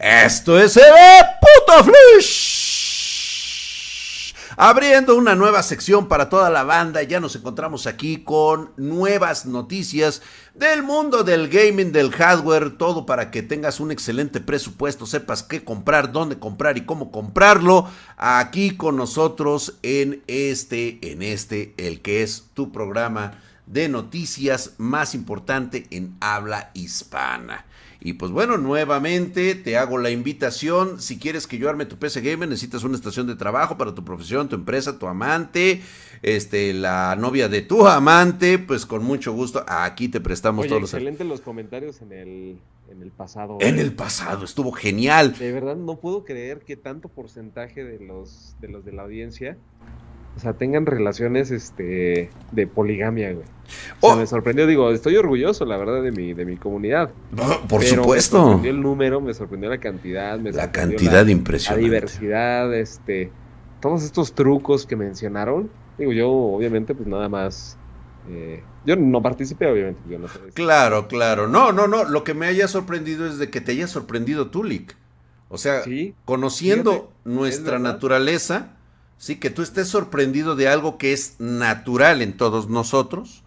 Esto es el puto flush. Abriendo una nueva sección para toda la banda, ya nos encontramos aquí con nuevas noticias del mundo del gaming, del hardware, todo para que tengas un excelente presupuesto, sepas qué comprar, dónde comprar y cómo comprarlo. Aquí con nosotros en este, en este, el que es tu programa de noticias más importante en habla hispana. Y pues bueno, nuevamente te hago la invitación. Si quieres que yo arme tu PC Gamer, necesitas una estación de trabajo para tu profesión, tu empresa, tu amante, este, la novia de tu amante, pues con mucho gusto aquí te prestamos todos los. Excelente los comentarios en el, en el pasado. En el pasado, estuvo genial. De verdad, no puedo creer que tanto porcentaje de los de los de la audiencia o sea, tengan relaciones este de poligamia, güey. O sea, oh. me sorprendió, digo, estoy orgulloso, la verdad, de mi, de mi comunidad. por supuesto. Me sorprendió el número, me sorprendió la cantidad, me la cantidad la, impresionante. La diversidad, este, todos estos trucos que mencionaron. Digo, yo, obviamente, pues nada más. Eh, yo no participé, obviamente, yo no sé. Claro, claro. No, no, no. Lo que me haya sorprendido es de que te haya sorprendido Tulik. O sea, conociendo nuestra naturaleza ¿sí? Que tú estés sorprendido de algo que es natural en todos nosotros,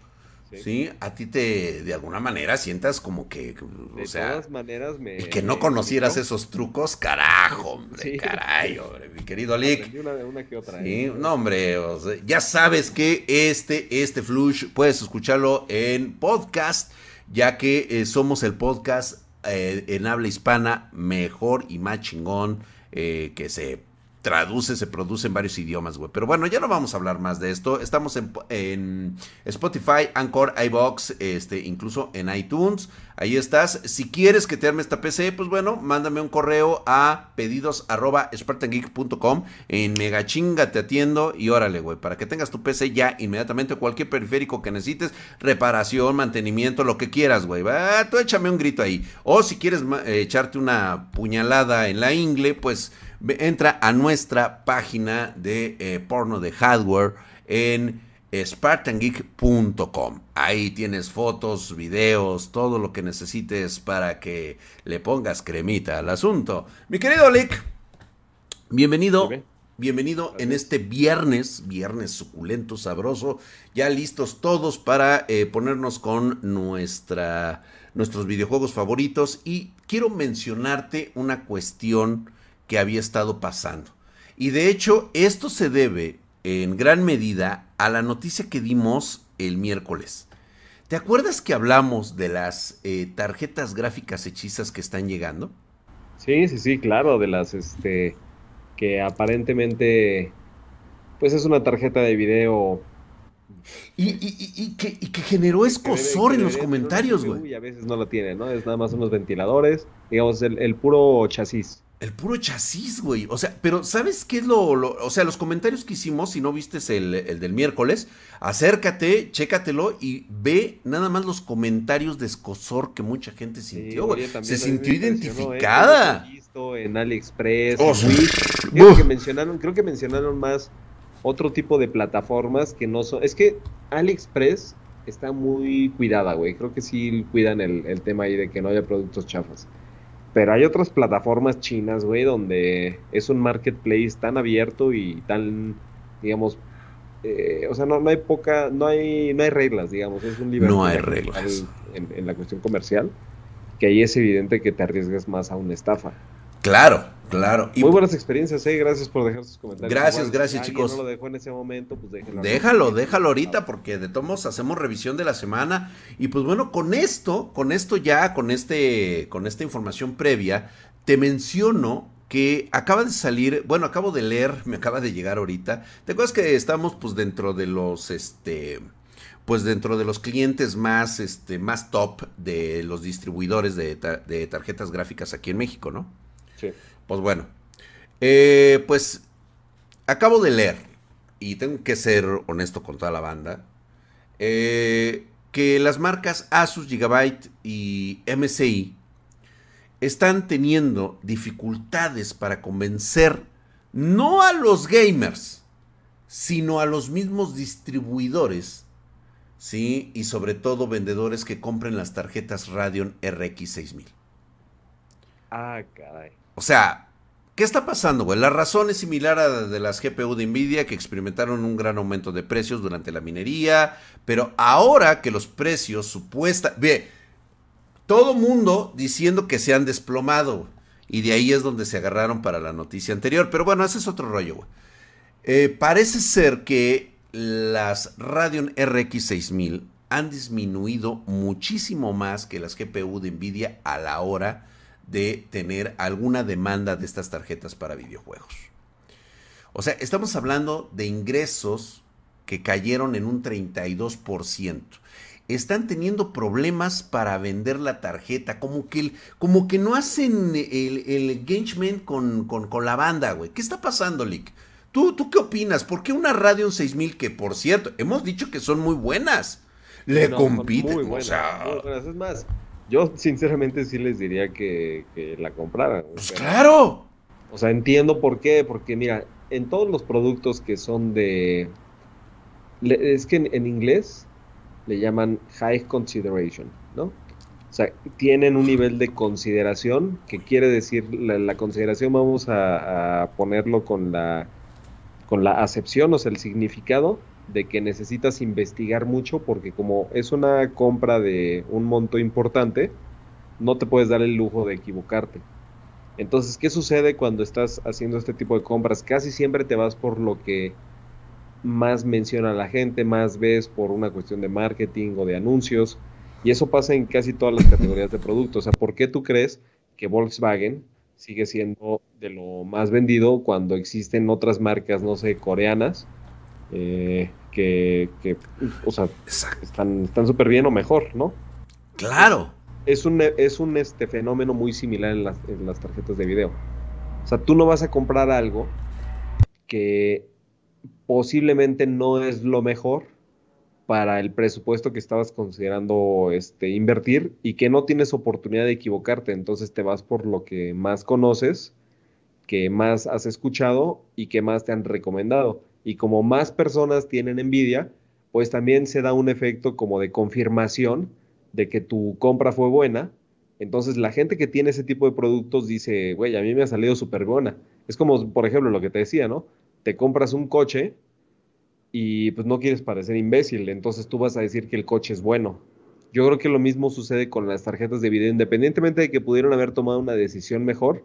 ¿sí? A ti te, de alguna manera, sientas como que, o sea... De todas maneras me... Y que no conocieras esos trucos, carajo, hombre, caray, hombre, mi querido Lick. Una, que otra, sí, ¿eh? no, hombre, ya sabes que este, este Flush, puedes escucharlo en podcast, ya que eh, somos el podcast eh, en habla hispana mejor y más chingón que se traduce, se produce en varios idiomas, güey. Pero bueno, ya no vamos a hablar más de esto. Estamos en, Spotify, Anchor, iBox, este, incluso en iTunes. Ahí estás. Si quieres que te arme esta PC, pues bueno, mándame un correo a pedidos arroba En megachinga te atiendo y órale, güey, para que tengas tu PC ya inmediatamente cualquier periférico que necesites, reparación, mantenimiento, lo que quieras, güey. Va, tú échame un grito ahí. O si quieres echarte una puñalada en la ingle, pues entra a nuestra página de eh, porno de hardware en spartangeek.com. Ahí tienes fotos, videos, todo lo que necesites para que le pongas cremita al asunto. Mi querido Lick, bienvenido. Bienvenido en este viernes, viernes suculento, sabroso, ya listos todos para eh, ponernos con nuestra, nuestros videojuegos favoritos y quiero mencionarte una cuestión que había estado pasando. Y de hecho, esto se debe en gran medida a la noticia que dimos el miércoles. ¿Te acuerdas que hablamos de las eh, tarjetas gráficas hechizas que están llegando? Sí, sí, sí, claro, de las este que aparentemente pues es una tarjeta de video y, que, generó escosor en los comentarios, güey. Y a veces no la tiene, ¿no? Es nada más unos ventiladores, digamos, el puro chasis. El puro chasis, güey. O sea, pero ¿sabes qué es lo, O sea, los comentarios que hicimos, si no viste el, el, del miércoles, acércate, chécatelo y ve nada más los comentarios de escosor que mucha gente sintió, güey. Se sintió ¿eh? identificada. Visto en AliExpress, oh, creo que mencionaron, creo que mencionaron más otro tipo de plataformas que no son. Es que AliExpress está muy cuidada, güey. Creo que sí cuidan el, el tema ahí de que no haya productos chafas. Pero hay otras plataformas chinas, güey, donde es un marketplace tan abierto y tan, digamos, eh, o sea, no, no hay poca, no hay, no hay reglas, digamos, es un libertad. No hay reglas. En, la cuestión comercial, que ahí es evidente que te arriesgas más a una estafa. Claro, claro. Muy buenas experiencias, eh. Gracias por dejar sus comentarios. Gracias, gracias, chicos. no lo dejó en ese momento, pues déjalo. Déjalo, déjalo ahorita, porque de todos hacemos revisión de la semana. Y pues bueno, con esto, con esto ya, con este, con esta información previa, te menciono que acaba de salir, bueno, acabo de leer, me acaba de llegar ahorita. ¿Te acuerdas que estamos pues dentro de los, este, pues dentro de los clientes más, este, más top de los distribuidores de, de tarjetas gráficas aquí en México, ¿no? Pues bueno, eh, pues acabo de leer, y tengo que ser honesto con toda la banda, eh, que las marcas Asus, Gigabyte y MSI están teniendo dificultades para convencer no a los gamers, sino a los mismos distribuidores, ¿sí? Y sobre todo vendedores que compren las tarjetas Radeon RX 6000. Ah, caray. O sea, ¿qué está pasando, güey? La razón es similar a la de las GPU de Nvidia que experimentaron un gran aumento de precios durante la minería, pero ahora que los precios supuesta, ve, todo mundo diciendo que se han desplomado, y de ahí es donde se agarraron para la noticia anterior, pero bueno, ese es otro rollo, güey. Eh, parece ser que las Radeon RX 6000 han disminuido muchísimo más que las GPU de Nvidia a la hora de tener alguna demanda de estas tarjetas para videojuegos. O sea, estamos hablando de ingresos que cayeron en un 32%. Están teniendo problemas para vender la tarjeta, como que, como que no hacen el, engagement con, con, la banda, güey. ¿Qué está pasando, Lick? ¿Tú, ¿Tú qué opinas? ¿Por qué una Radeon 6000 que, por cierto, hemos dicho que son muy buenas? le compiten. Muy buenas, Es más, yo sinceramente sí les diría que, la compraran. Pues claro. O sea, entiendo por qué, porque mira, en todos los productos que son de... es que en, inglés le llaman high consideration, ¿no? O sea, tienen un nivel de consideración, que quiere decir, la, consideración vamos a, a, ponerlo con la, con la acepción, o sea, el significado de que necesitas investigar mucho porque como es una compra de un monto importante, no te puedes dar el lujo de equivocarte. Entonces, ¿qué sucede cuando estás haciendo este tipo de compras? Casi siempre te vas por lo que más menciona la gente, más ves por una cuestión de marketing o de anuncios. Y eso pasa en casi todas las categorías de productos. O sea, ¿por qué tú crees que Volkswagen sigue siendo de lo más vendido cuando existen otras marcas, no sé, coreanas, eh, que, o sea, están súper bien o mejor, ¿no? Claro. Es un, es un este, fenómeno muy similar en las, en las tarjetas de video. O sea, tú no vas a comprar algo que posiblemente no es lo mejor para el presupuesto que estabas considerando este, invertir y que no tienes oportunidad de equivocarte. Entonces te vas por lo que más conoces, que más has escuchado y que más te han recomendado y como más personas tienen envidia, pues también se da un efecto como de confirmación de que tu compra fue buena. Entonces la gente que tiene ese tipo de productos dice, güey, a mí me ha salido súper buena. Es como, por ejemplo, lo que te decía, ¿no? Te compras un coche y pues no quieres parecer imbécil, entonces tú vas a decir que el coche es bueno. Yo creo que lo mismo sucede con las tarjetas de video, independientemente de que pudieron haber tomado una decisión mejor,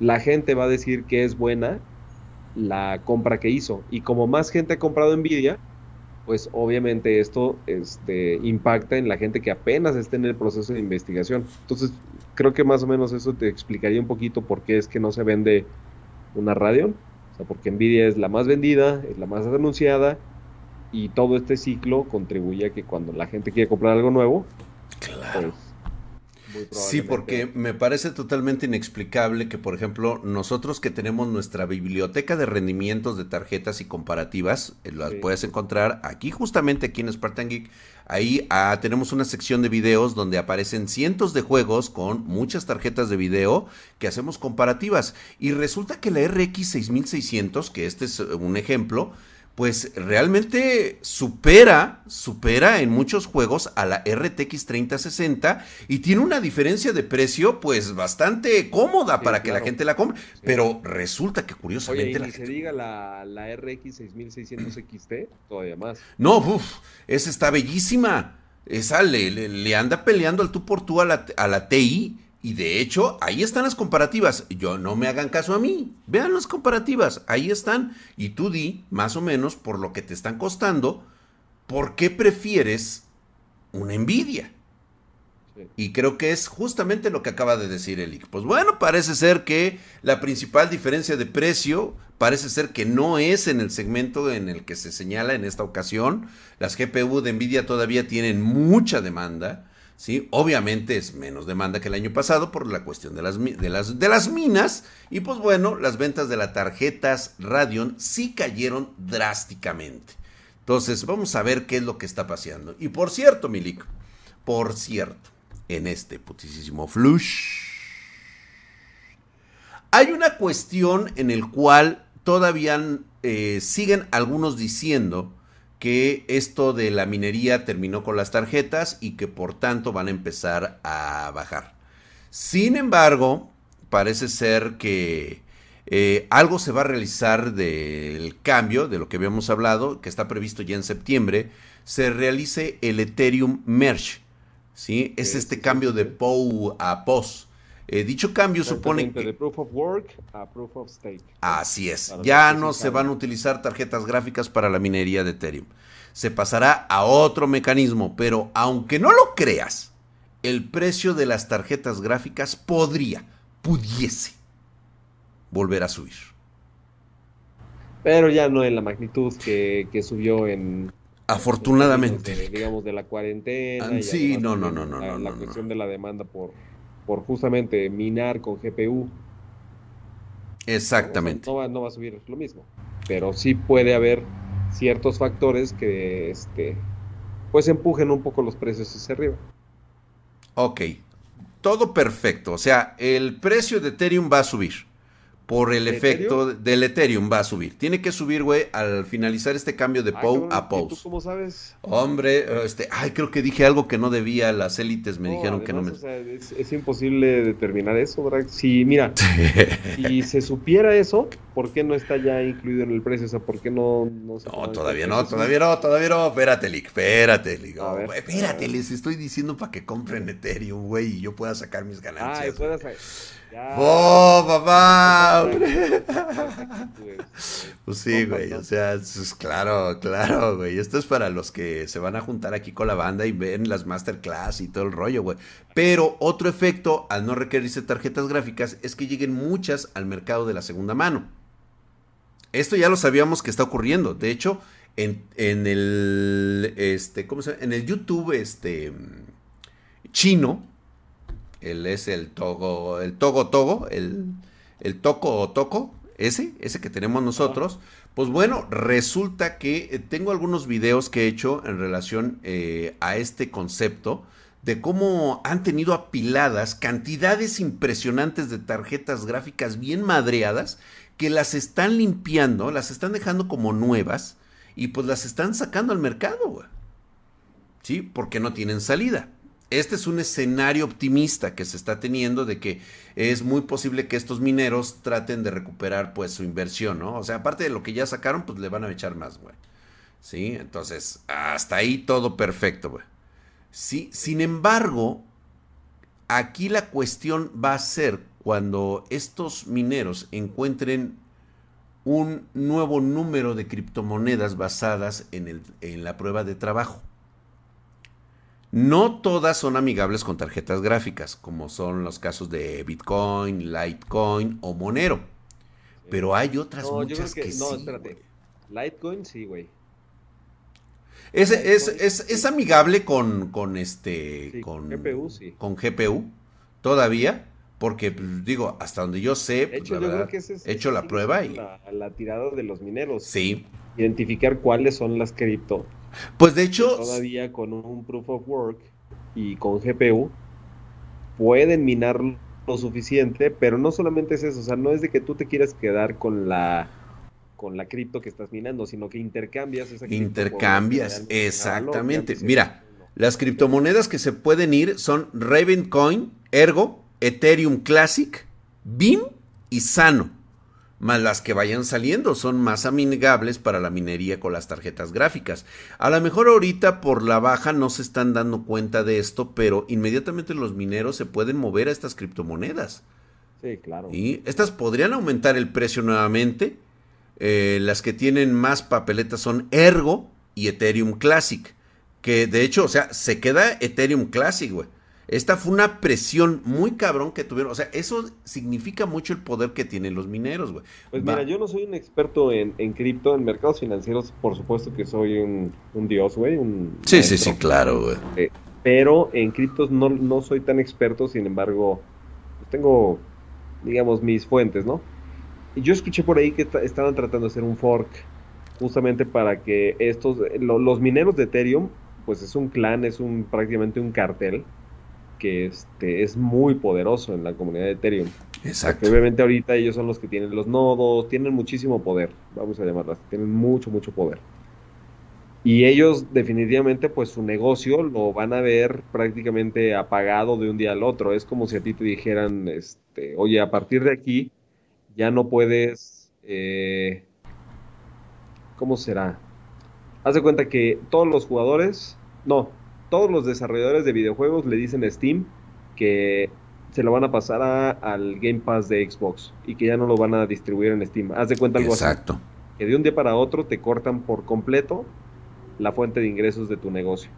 la gente va a decir que es buena la compra que hizo. Y como más gente ha comprado Nvidia, pues obviamente esto este, impacta en la gente que apenas está en el proceso de investigación. Entonces, creo que más o menos eso te explicaría un poquito por qué es que no se vende una Radeon. O sea, porque Nvidia es la más vendida, es la más anunciada y todo este ciclo contribuye a que cuando la gente quiere comprar algo nuevo. Pues, Sí, porque me parece totalmente inexplicable que, por ejemplo, nosotros que tenemos nuestra biblioteca de rendimientos de tarjetas y comparativas, eh, las puedes encontrar aquí, justamente aquí en Spartan Geek. Ahí ah, tenemos una sección de videos donde aparecen cientos de juegos con muchas tarjetas de video que hacemos comparativas. Y resulta que la RX 6600, que este es un ejemplo, pues realmente supera, supera en muchos juegos a la RTX 3060 y tiene una diferencia de precio pues bastante cómoda para que la gente la compre. Pero resulta que curiosamente... Oye, y se diga la, RX 6600 XT, todavía más. No, uff, esa está bellísima. Esa le, le, anda peleando al tú por tú a la, a la TI y de hecho, ahí están las comparativas. Yo no me hagan caso a mí. Vean las comparativas. Ahí están. Y tú di, más o menos, por lo que te están costando, ¿por qué prefieres una envidia? Y creo que es justamente lo que acaba de decir Elic. Pues bueno, parece ser que la principal diferencia de precio parece ser que no es en el segmento en el que se señala en esta ocasión. Las GPU de Nvidia todavía tienen mucha demanda. ¿Sí? Obviamente es menos demanda que el año pasado por la cuestión de las, de las, de las minas. Y pues bueno, las ventas de las tarjetas Radeon sí cayeron drásticamente. Entonces, vamos a ver qué es lo que está pasando. Y por cierto, Milik, por cierto, en este putísimo flush, hay una cuestión en el cual todavía eh, siguen algunos diciendo que esto de la minería terminó con las tarjetas y que por tanto van a empezar a bajar. Sin embargo, parece ser que eh, algo se va a realizar del cambio, de lo que habíamos hablado, que está previsto ya en septiembre, se realice el Ethereum Merge. ¿sí? Es este cambio de POW a POS. Eh, dicho cambio supone que... De proof of work a proof of stake. Así es. Ya no se van a utilizar tarjetas gráficas para la minería de Ethereum. Se pasará a otro mecanismo, pero aunque no lo creas, el precio de las tarjetas gráficas podría, pudiese volver a subir. Pero ya no en la magnitud que, subió en... Afortunadamente. digamos, de la cuarentena. Ah, sí, no, no, no, no. La, la cuestión de la demanda por, por justamente minar con GPU. Exactamente. No, va, no va a subir lo mismo. Pero sí puede haber ciertos factores que este, pues empujen un poco los precios hacia arriba. Ok, todo perfecto. O sea, el precio de Ethereum va a subir por el efecto del Ethereum va a subir. Tiene que subir, güey, al finalizar este cambio de POW a POW. ¿Tú cómo sabes? Hombre, este, ay, creo que dije algo que no debía, las élites me dijeron que no me... O sea, es, imposible determinar eso, ¿verdad? Si, mira, si se supiera eso, ¿por qué no está ya incluido en el precio? O sea, ¿por qué no... No, no todavía no, todavía no, todavía no. Espérate, Lick, espérate, Lick. Oh, espérate, les estoy diciendo para que compren Ethereum, güey, y yo pueda sacar mis ganancias. Ah, ¡Oh, papá! pues sí, güey, o sea, es claro, claro, güey. Esto es para los que se van a juntar aquí con la banda y ven las masterclass y todo el rollo, güey. Pero otro efecto al no requerirse tarjetas gráficas es que lleguen muchas al mercado de la segunda mano. Esto ya lo sabíamos que está ocurriendo. De hecho, en, en el este, ¿cómo se llama? En el YouTube este chino, él es el Togo, el Togo Togo, el, el Toco Toco, ese, ese que tenemos nosotros. Pues bueno, resulta que eh, tengo algunos videos que he hecho en relación eh, a este concepto de cómo han tenido apiladas cantidades impresionantes de tarjetas gráficas bien madreadas que las están limpiando, las están dejando como nuevas y pues las están sacando al mercado, ¿Sí? Porque no tienen salida este es un escenario optimista que se está teniendo de que es muy posible que estos mineros traten de recuperar pues su inversión, ¿no? O sea, aparte de lo que ya sacaron, pues le van a echar más, güey. Sí, entonces, hasta ahí todo perfecto, güey. Sí, sin embargo, aquí la cuestión va a ser cuando estos mineros encuentren un nuevo número de criptomonedas basadas en, en la prueba de trabajo. No todas son amigables con tarjetas gráficas, como son los casos de Bitcoin, Litecoin o Monero. Pero hay otras muchas que, No, espérate. Litecoin sí, güey. Es, es, amigable con, con este. con GPU, sí. Con GPU, todavía. Porque, pues, digo, hasta donde yo sé, pues, he hecho la prueba y. La, la, tirada de los mineros. Sí. Identificar cuáles son las cripto pues de hecho... Todavía con un proof of work y con GPU pueden minar lo suficiente, pero no solamente es eso, o sea, no es de que tú te quieras quedar con la con la cripto que estás minando, sino que intercambias esa Intercambias, exactamente. Mira, las criptomonedas que se pueden ir son Ravencoin, Ergo, Ethereum Classic, BIM y Sano más las que vayan saliendo son más amigables para la minería con las tarjetas gráficas. A lo mejor ahorita por la baja no se están dando cuenta de esto, pero inmediatamente los mineros se pueden mover a estas criptomonedas. Sí, claro. Y estas podrían aumentar el precio nuevamente. Eh, las que tienen más papeletas son Ergo y Ethereum Classic. Que de hecho, o sea, se queda Ethereum Classic, güey. Esta fue una presión muy cabrón que tuvieron. O sea, eso significa mucho el poder que tienen los mineros, güey. Pues mira, yo no soy un experto en, cripto, en mercados financieros, por supuesto que soy un, dios, güey. sí, sí, sí, claro, güey. Eh, pero en criptos no, no soy tan experto, sin embargo, pues tengo, digamos, mis fuentes, ¿no? Y yo escuché por ahí que estaban tratando de hacer un fork, justamente para que estos, los mineros de Ethereum, pues es un clan, es un prácticamente un cartel que este, es muy poderoso en la comunidad de Ethereum. Exacto. obviamente ahorita ellos son los que tienen los nodos, tienen muchísimo poder, vamos a llamarlas, tienen mucho, mucho poder. Y ellos definitivamente pues su negocio lo van a ver prácticamente apagado de un día al otro. Es como si a ti te dijeran, este, oye, a partir de aquí ya no puedes, eh, ¿cómo será? Haz de cuenta que todos los jugadores, no, todos los desarrolladores de videojuegos le dicen a Steam que se lo van a pasar al Game Pass de Xbox y que ya no lo van a distribuir en Steam. Haz de cuenta algo Exacto. Que de un día para otro te cortan por completo la fuente de ingresos de tu negocio.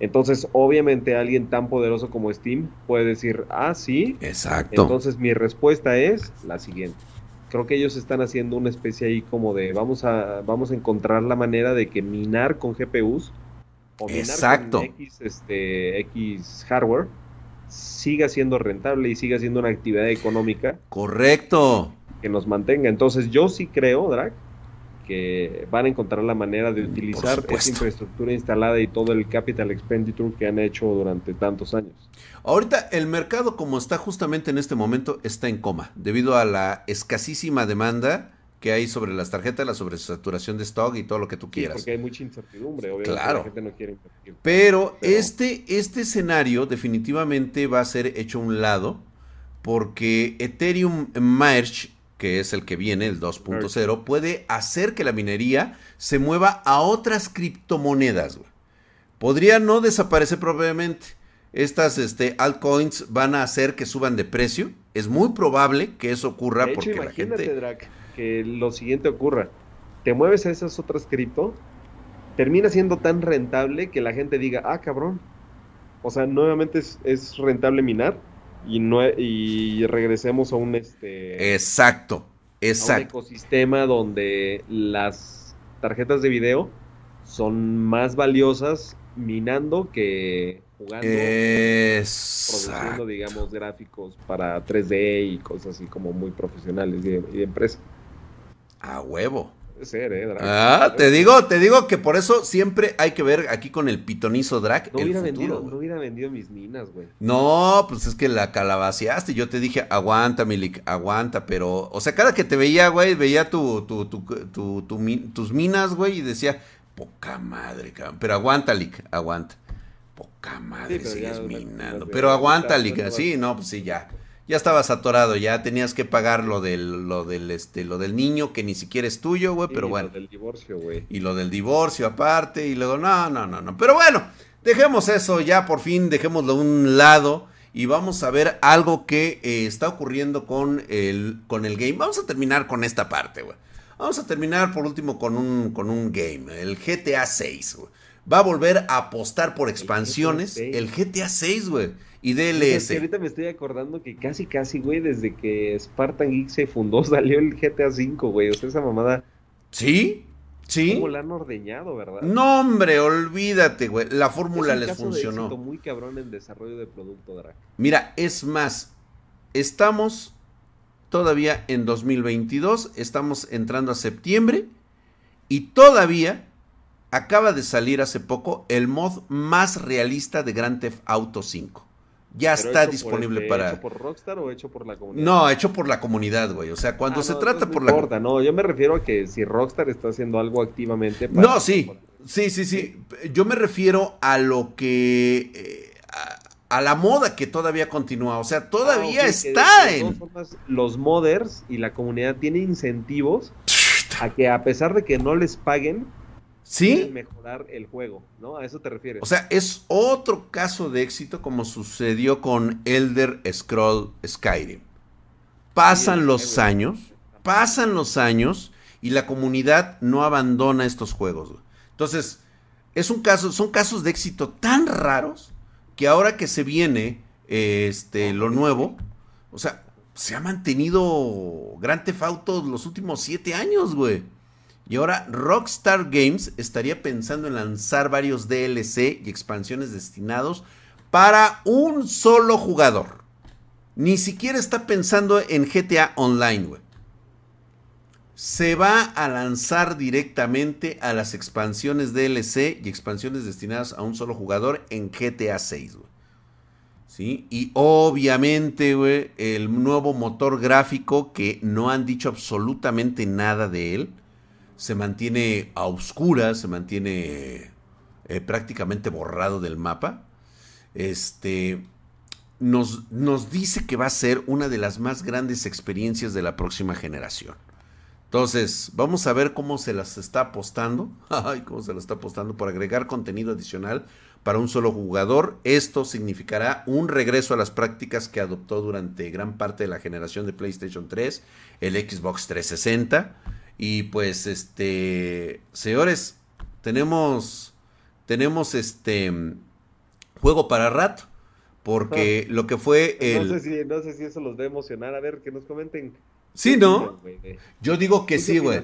Entonces, obviamente, alguien tan poderoso como Steam puede decir, ah, sí. Exacto. Entonces, mi respuesta es la siguiente. Creo que ellos están haciendo una especie ahí como de vamos a, vamos a encontrar la manera de que minar con GPUs o Exacto. con X, este, X hardware siga siendo rentable y siga siendo una actividad económica. Correcto. Que nos mantenga. Entonces, yo sí creo, Drac, que van a encontrar la manera de utilizar esa infraestructura instalada y todo el capital expenditure que han hecho durante tantos años. Ahorita el mercado como está justamente en este momento está en coma debido a la escasísima demanda que hay sobre las tarjetas, la sobresaturación de stock y todo lo que tú quieras. porque hay mucha incertidumbre, obviamente claro. la gente no quiere invertir. Pero, Este, este escenario definitivamente va a ser hecho a un lado porque Ethereum Merge que es el que viene, el 2.0, puede hacer que la minería se mueva a otras criptomonedas. Podría no desaparecer probablemente. Estas este, altcoins van a hacer que suban de precio. Es muy probable que eso ocurra porque la gente... que lo siguiente ocurra. Te mueves a esas otras cripto, termina siendo tan rentable que la gente diga, ah, cabrón. O sea, nuevamente es, es rentable minar y, no, y regresemos a un este exacto exacto ecosistema donde las tarjetas de video son más valiosas minando que jugando produciendo digamos gráficos para 3D y cosas así como muy profesionales y de empresa a huevo ser, ¿eh? Ah, te digo, te digo que por eso siempre hay que ver aquí con el pitonizo drag no hubiera vendido, No hubiera vendido mis minas, güey. No, pues es que la calabaceaste. Yo te dije, aguanta, Milik, aguanta. Pero, o sea, cada que te veía, güey, veía tu, tu, tu, tus minas, güey, y decía, poca madre, cabrón. Pero aguanta, Lick, aguanta. Poca madre, sigues minando. Pero aguanta, Lick, sí, no, pues sí, ya ya estabas atorado, ya tenías que pagar lo del, lo del, este, lo del niño que ni siquiera es tuyo, güey, pero bueno. Y lo del divorcio, güey. Y lo del divorcio aparte, y luego, no, no, no, no. Pero bueno, dejemos eso ya por fin, dejémoslo a un lado y vamos a ver algo que eh, está ocurriendo con el, con el game. Vamos a terminar con esta parte, güey. Vamos a terminar por último con un, con un game, el GTA 6, güey. Va a volver a apostar por expansiones. El GTA 6, güey y DLS. ahorita me estoy acordando que casi, casi, güey, desde que Spartan Geek se fundó, salió el GTA V, güey. O sea, esa mamada. ¿Sí? Sí. Como la han ordeñado, ¿verdad? No, hombre, olvídate, güey. La fórmula les funcionó. De muy cabrón en desarrollo de producto, Drac. Mira, es más, estamos todavía en 2022, estamos entrando a septiembre y todavía acaba de salir hace poco el mod más realista de Grand Theft Auto 5 ya está disponible para. ¿Hecho por Rockstar o hecho por la comunidad? No, hecho por la comunidad, güey. O sea, cuando ah, se trata por la. No, yo me refiero a que si Rockstar está haciendo algo activamente. No, sí. Sí, sí, sí. Yo me refiero a lo que. Eh, a, la moda que todavía continúa. O sea, todavía ah, está en. los modders y la comunidad tienen incentivos a que, a pesar de que no les paguen, ¿Sí? mejorar el juego, ¿no? A eso te refieres. O sea, es otro caso de éxito como sucedió con Elder Scroll Skyrim. Pasan los años, pasan los años y la comunidad no abandona estos juegos. Entonces, es un caso, son casos de éxito tan raros que ahora que se viene este lo nuevo, o sea, se ha mantenido Grand Theft Auto los últimos siete años, güey. Y ahora Rockstar Games estaría pensando en lanzar varios DLC y expansiones destinados para un solo jugador. Ni siquiera está pensando en GTA Online. Se va a lanzar directamente a las expansiones DLC y expansiones destinadas a un solo jugador en GTA 6, güey. ¿Sí? Y obviamente, el nuevo motor gráfico que no han dicho absolutamente nada de él se mantiene a oscuras, se mantiene eh, prácticamente borrado del mapa. Este nos, nos dice que va a ser una de las más grandes experiencias de la próxima generación. Entonces, vamos a ver cómo se las está apostando. Ay, cómo se las está apostando por agregar contenido adicional para un solo jugador. Esto significará un regreso a las prácticas que adoptó durante gran parte de la generación de PlayStation 3, el Xbox 360. Y pues, este, señores, tenemos, tenemos este juego para rato. Porque lo que fue el... No sé, si, no sé si eso los debe emocionar. A ver, que nos comenten Sí, ¿no? Yo digo que sí, güey.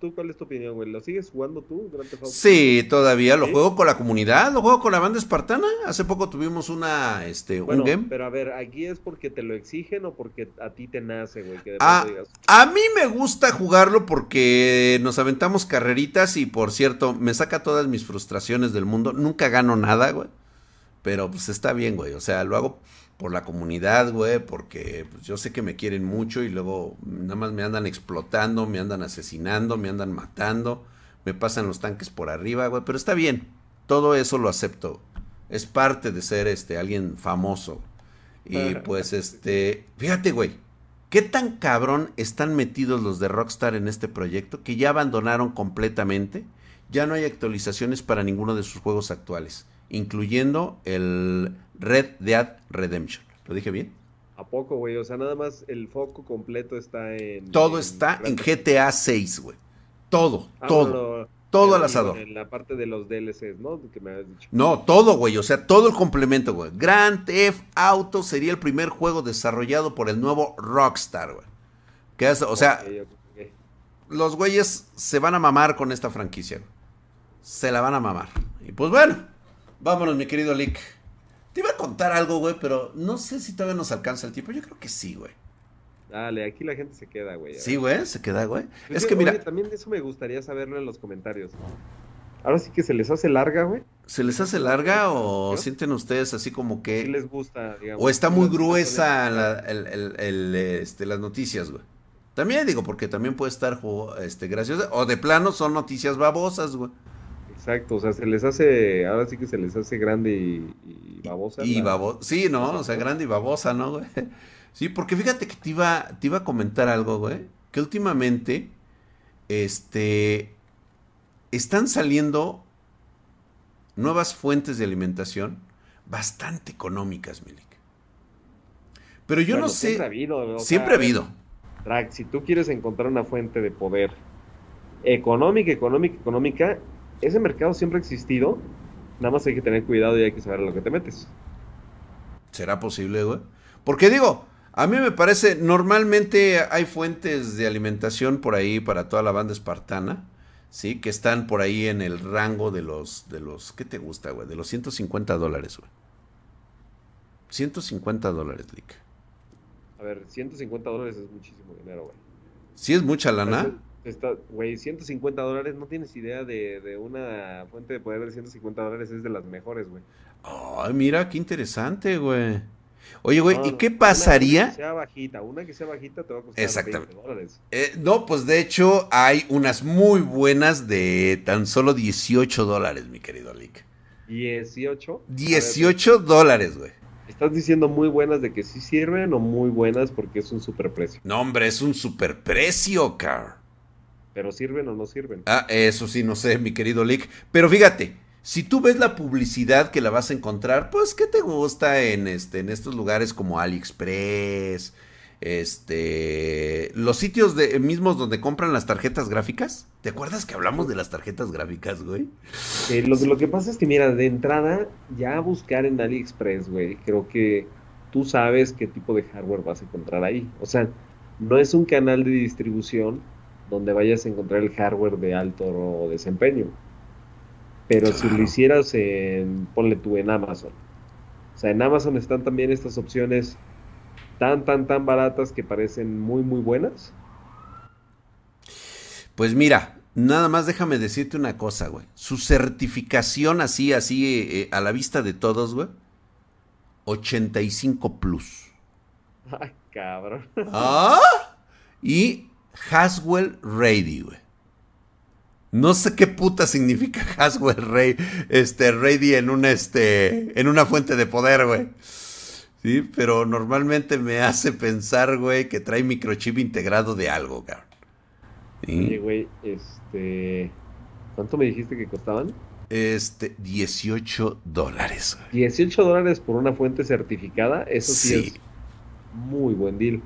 ¿Tú, cuál, es tu opinión, güey? ¿Lo sigues jugando tú? Sí, todavía lo juego con la comunidad, lo juego con la banda espartana. Hace poco tuvimos una, este, un game. Pero a ver, ¿aquí es porque te lo exigen o porque a ti te nace, güey? Ah, a mí me gusta jugarlo porque nos aventamos carreritas y, por cierto, me saca todas mis frustraciones del mundo. Nunca gano nada, güey. Pero pues está bien, güey. O sea, lo hago por la comunidad, güey, porque pues, yo sé que me quieren mucho y luego nada más me andan explotando, me andan asesinando, me andan matando, me pasan los tanques por arriba, güey, pero está bien, todo eso lo acepto, es parte de ser este alguien famoso. Y pues este, fíjate, güey, qué tan cabrón están metidos los de Rockstar en este proyecto que ya abandonaron completamente, ya no hay actualizaciones para ninguno de sus juegos actuales incluyendo el Red Dead Redemption. ¿Lo dije bien? ¿A poco, güey? O sea, nada más el foco completo está en... Todo está en GTA 6, güey. Todo, ah, todo. todo al asador. En la parte de los DLCs, ¿no? Que me has dicho. No, todo, güey. O sea, todo el complemento, güey. Grand Theft Auto sería el primer juego desarrollado por el nuevo Rockstar, güey. o sea, los güeyes se van a mamar con esta franquicia. Se la van a mamar. Y pues bueno, Vámonos, mi querido Lick. Te iba a contar algo, güey, pero no sé si todavía nos alcanza el tiempo. Yo creo que sí, güey. Dale, aquí la gente se queda, güey. Sí, güey, se queda, güey. Pues es que mira. también eso me gustaría saberlo en los comentarios. Ahora sí que se les hace larga, güey. ¿Se les hace larga o sienten ustedes así como que. Sí les gusta, digamos. O está muy gruesa el, este, las noticias, güey. También digo, porque también puede estar este, graciosa. O de plano son noticias babosas, güey. Exacto, o sea, se les hace, ahora sí que se les hace grande y, babosa. Y babosa, sí, ¿no? O sea, grande y babosa, ¿no, güey? Sí, porque fíjate que te iba, te iba a comentar algo, güey, que últimamente, este, están saliendo nuevas fuentes de alimentación bastante económicas, Milik. Pero yo no sé. Siempre ha habido. Siempre ha habido. si tú quieres encontrar una fuente de poder económica, económica, económica, ese mercado siempre ha existido, nada más hay que tener cuidado y hay que saber a lo que te metes. ¿Será posible, güey? Porque digo, a mí me parece, normalmente hay fuentes de alimentación por ahí para toda la banda espartana, ¿sí? Que están por ahí en el rango de los, de los, ¿qué te gusta, güey? De los 150 dólares, güey. 150 dólares, Lick. A ver, 150 dólares es muchísimo dinero, güey. ¿Sí es mucha lana? Está, güey, 150 dólares, no tienes idea de, una fuente de poder de 150 dólares, es de las mejores, güey. Ay, mira, qué interesante, güey. Oye, güey, ¿y qué pasaría? Una que sea bajita, una que sea bajita te va a costar 20 dólares. Eh, no, pues de hecho hay unas muy buenas de tan solo 18 dólares, mi querido Lick. ¿18? 18 dólares, güey. ¿Estás diciendo muy buenas de que sí sirven o muy buenas porque es un superprecio? No, hombre, es un superprecio, car. Pero sirven o no sirven. Ah, eso sí, no sé, mi querido Lick. Pero fíjate, si tú ves la publicidad que la vas a encontrar, pues, ¿qué te gusta en, este, en estos lugares como AliExpress? Este, los sitios de, mismos donde compran las tarjetas gráficas. ¿Te acuerdas que hablamos de las tarjetas gráficas, güey? Eh, lo, lo que pasa es que, mira, de entrada, ya buscar en AliExpress, güey, creo que tú sabes qué tipo de hardware vas a encontrar ahí. O sea, no es un canal de distribución donde vayas a encontrar el hardware de alto desempeño. Pero si lo hicieras en, ponle tú en Amazon. O sea, en Amazon están también estas opciones tan, tan, tan baratas que parecen muy, muy buenas. Pues mira, nada más déjame decirte una cosa, güey. Su certificación así, así, eh, eh, a la vista de todos, güey. 85 plus. Ay, cabrón. ¿Ah? Y Haswell Ready, güey. No sé qué puta significa Haswell Ray, este, Ready en una, este, en una fuente de poder, güey. Sí, pero normalmente me hace pensar, güey, que trae microchip integrado de algo, cabrón. Oye, güey, este... ¿Cuánto me dijiste que costaban? Este, 18 dólares. Güey. 18 dólares por una fuente certificada, eso sí, es muy buen deal.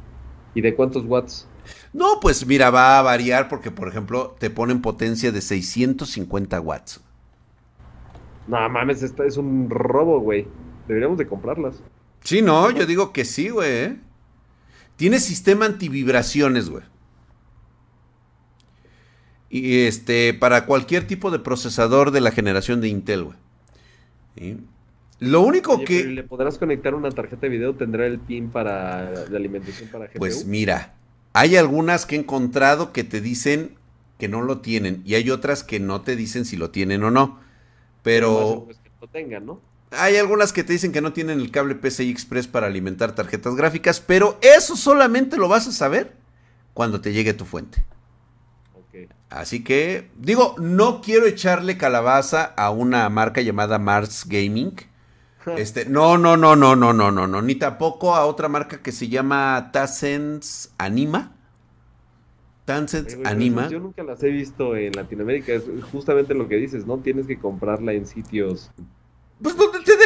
¿Y de cuántos watts? No, pues mira, va a variar porque, por ejemplo, te ponen potencia de 650 watts. No mames, esta es un robo, güey. Deberíamos de comprarlas. Sí, no, yo digo que sí, güey. ¿eh? Tiene sistema antivibraciones, güey. Y este, para cualquier tipo de procesador de la generación de Intel, güey. Lo único que. ¿Le podrás conectar una tarjeta de video? ¿Tendrá el pin para la alimentación para GPU? Pues mira, hay algunas que he encontrado que te dicen que no lo tienen y hay otras que no te dicen si lo tienen o no. Pero... Pues que lo tengan, ¿no? Hay algunas que te dicen que no tienen el cable PCI Express para alimentar tarjetas gráficas, pero eso solamente lo vas a saber cuando te llegue tu fuente. Así que, digo, no quiero echarle calabaza a una marca llamada Mars Gaming. Este, no, no, no, no, no, no, no, no, ni tampoco a otra marca que se llama Tassens Anima. Tassens Anima. Yo nunca las he visto en Latinoamérica, es justamente lo que dices, ¿no? Tienes que comprarla en sitios pues donde te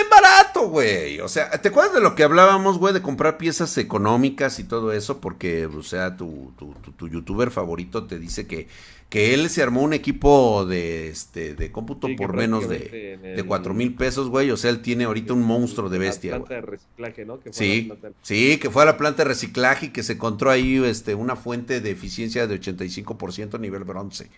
güey. O sea, ¿te acuerdas de lo que hablábamos, güey? De comprar piezas económicas y todo eso. Porque, o sea, tu, tu, tu, youtuber favorito te dice que, que él se armó un equipo de, este, de cómputo por menos de, de 4 mil pesos, güey. O sea, él tiene ahorita un monstruo de bestia, güey. planta de reciclaje, ¿no? sí, sí, que fue a la planta de reciclaje y que se encontró ahí este, una fuente de eficiencia de 85% a nivel bronce.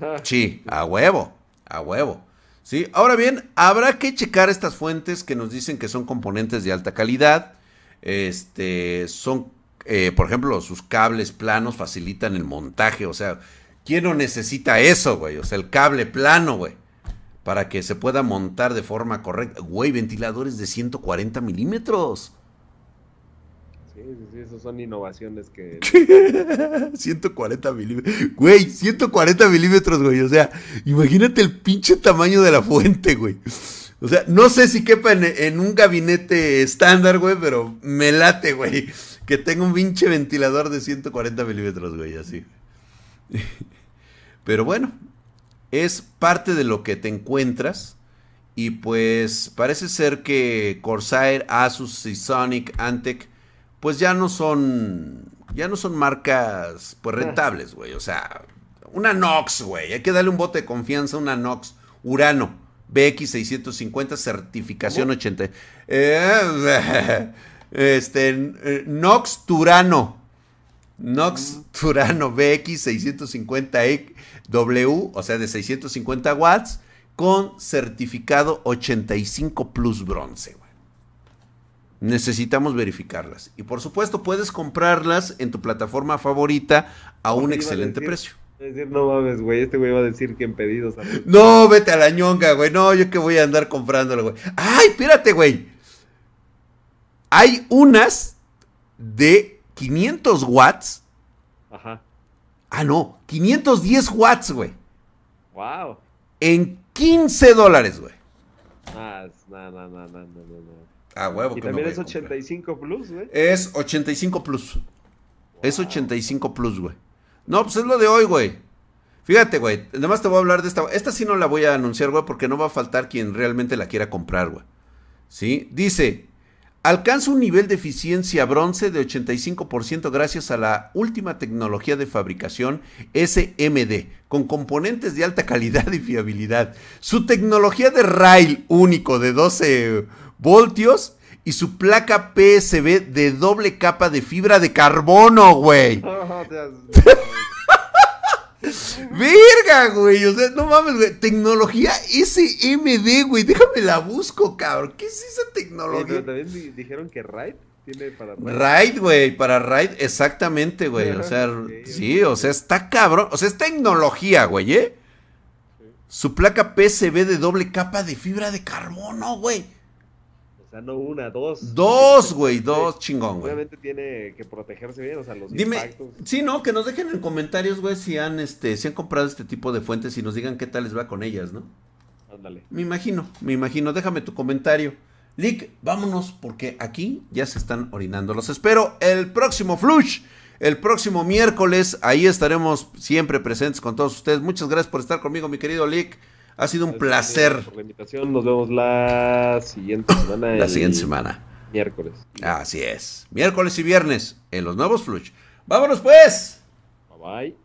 Ah. sí, a huevo, a huevo. ¿Sí? Ahora bien, habrá que checar estas fuentes que nos dicen que son componentes de alta calidad. Este, son, eh, por ejemplo, sus cables planos facilitan el montaje. O sea, ¿quién no necesita eso, güey? O sea, el cable plano, güey. Para que se pueda montar de forma correcta. Güey, ventiladores de 140 milímetros. Sí, esas son innovaciones que... 140 milímetros. Güey, 140 milímetros, güey. O sea, imagínate el pinche tamaño de la fuente, güey. O sea, no sé si quepa en, un gabinete estándar, güey, pero me late, güey. Que tenga un pinche ventilador de 140 milímetros, güey, así. Pero bueno, es parte de lo que te encuentras. Y pues parece ser que Corsair, Asus y Sonic, Antec pues ya no son, ya no son marcas, pues rentables, güey. O sea, una Nox, güey. Hay que darle un bote de confianza a una Nox Urano BX650 certificación 80. Eh, este, Nox Turano. Nox Turano BX650W, o sea, de 650 watts, con certificado 85 Plus bronce necesitamos verificarlas. Y por supuesto, puedes comprarlas en tu plataforma favorita a un excelente precio. Decir, no mames, güey, este güey va a decir que en pedidos. No, vete a la ñonga, güey. No, yo que voy a andar comprándolo, güey. Ay, espérate, güey. Hay unas de 500 watts. Ajá. Ah, no, 510 watts, güey. Wow. En 15 dólares, güey. Ah, no, no, no, no, no, no. Ah, huevo. Y también es 85 plus, güey. Es 85 plus. Es 85 plus, güey. No, pues es lo de hoy, güey. Fíjate, güey. Además te voy a hablar de esta. Esta sí no la voy a anunciar, güey, porque no va a faltar quien realmente la quiera comprar, güey. ¿Sí? Dice, alcanza un nivel de eficiencia bronce de 85% gracias a la última tecnología de fabricación SMD, con componentes de alta calidad y fiabilidad. Su tecnología de rail único de 12 voltios y su placa PSB de doble capa de fibra de carbono, güey. Verga, güey. O sea, no mames, güey. Tecnología SMD, güey. Déjame la busco, cabrón. ¿Qué es esa tecnología? también dijeron que RAID tiene para RAID. güey. Para RAID, exactamente, güey. O sea, sí, o sea, está cabrón. O sea, es tecnología, güey, ¿eh? Su placa PCB de doble capa de fibra de carbono, güey. Sea, no una, dos. Dos, güey, dos chingón, güey. Obviamente tiene que protegerse bien, o sea, los Dime, impactos. sí, no, que nos dejen en comentarios, güey, si han, este, si han comprado este tipo de fuentes y nos digan qué tal les va con ellas, ¿no? Ándale. Me imagino, me imagino. Déjame tu comentario. Lick, vámonos porque aquí ya se están orinando. Los espero el próximo Flush. El próximo miércoles, ahí estaremos siempre presentes con todos ustedes. Muchas gracias por estar conmigo, mi querido Lick. Ha sido un placer. Por la invitación, nos vemos la siguiente semana. La siguiente semana. Miércoles. Así es. Miércoles y viernes en los nuevos Flush. Vámonos pues. Bye bye.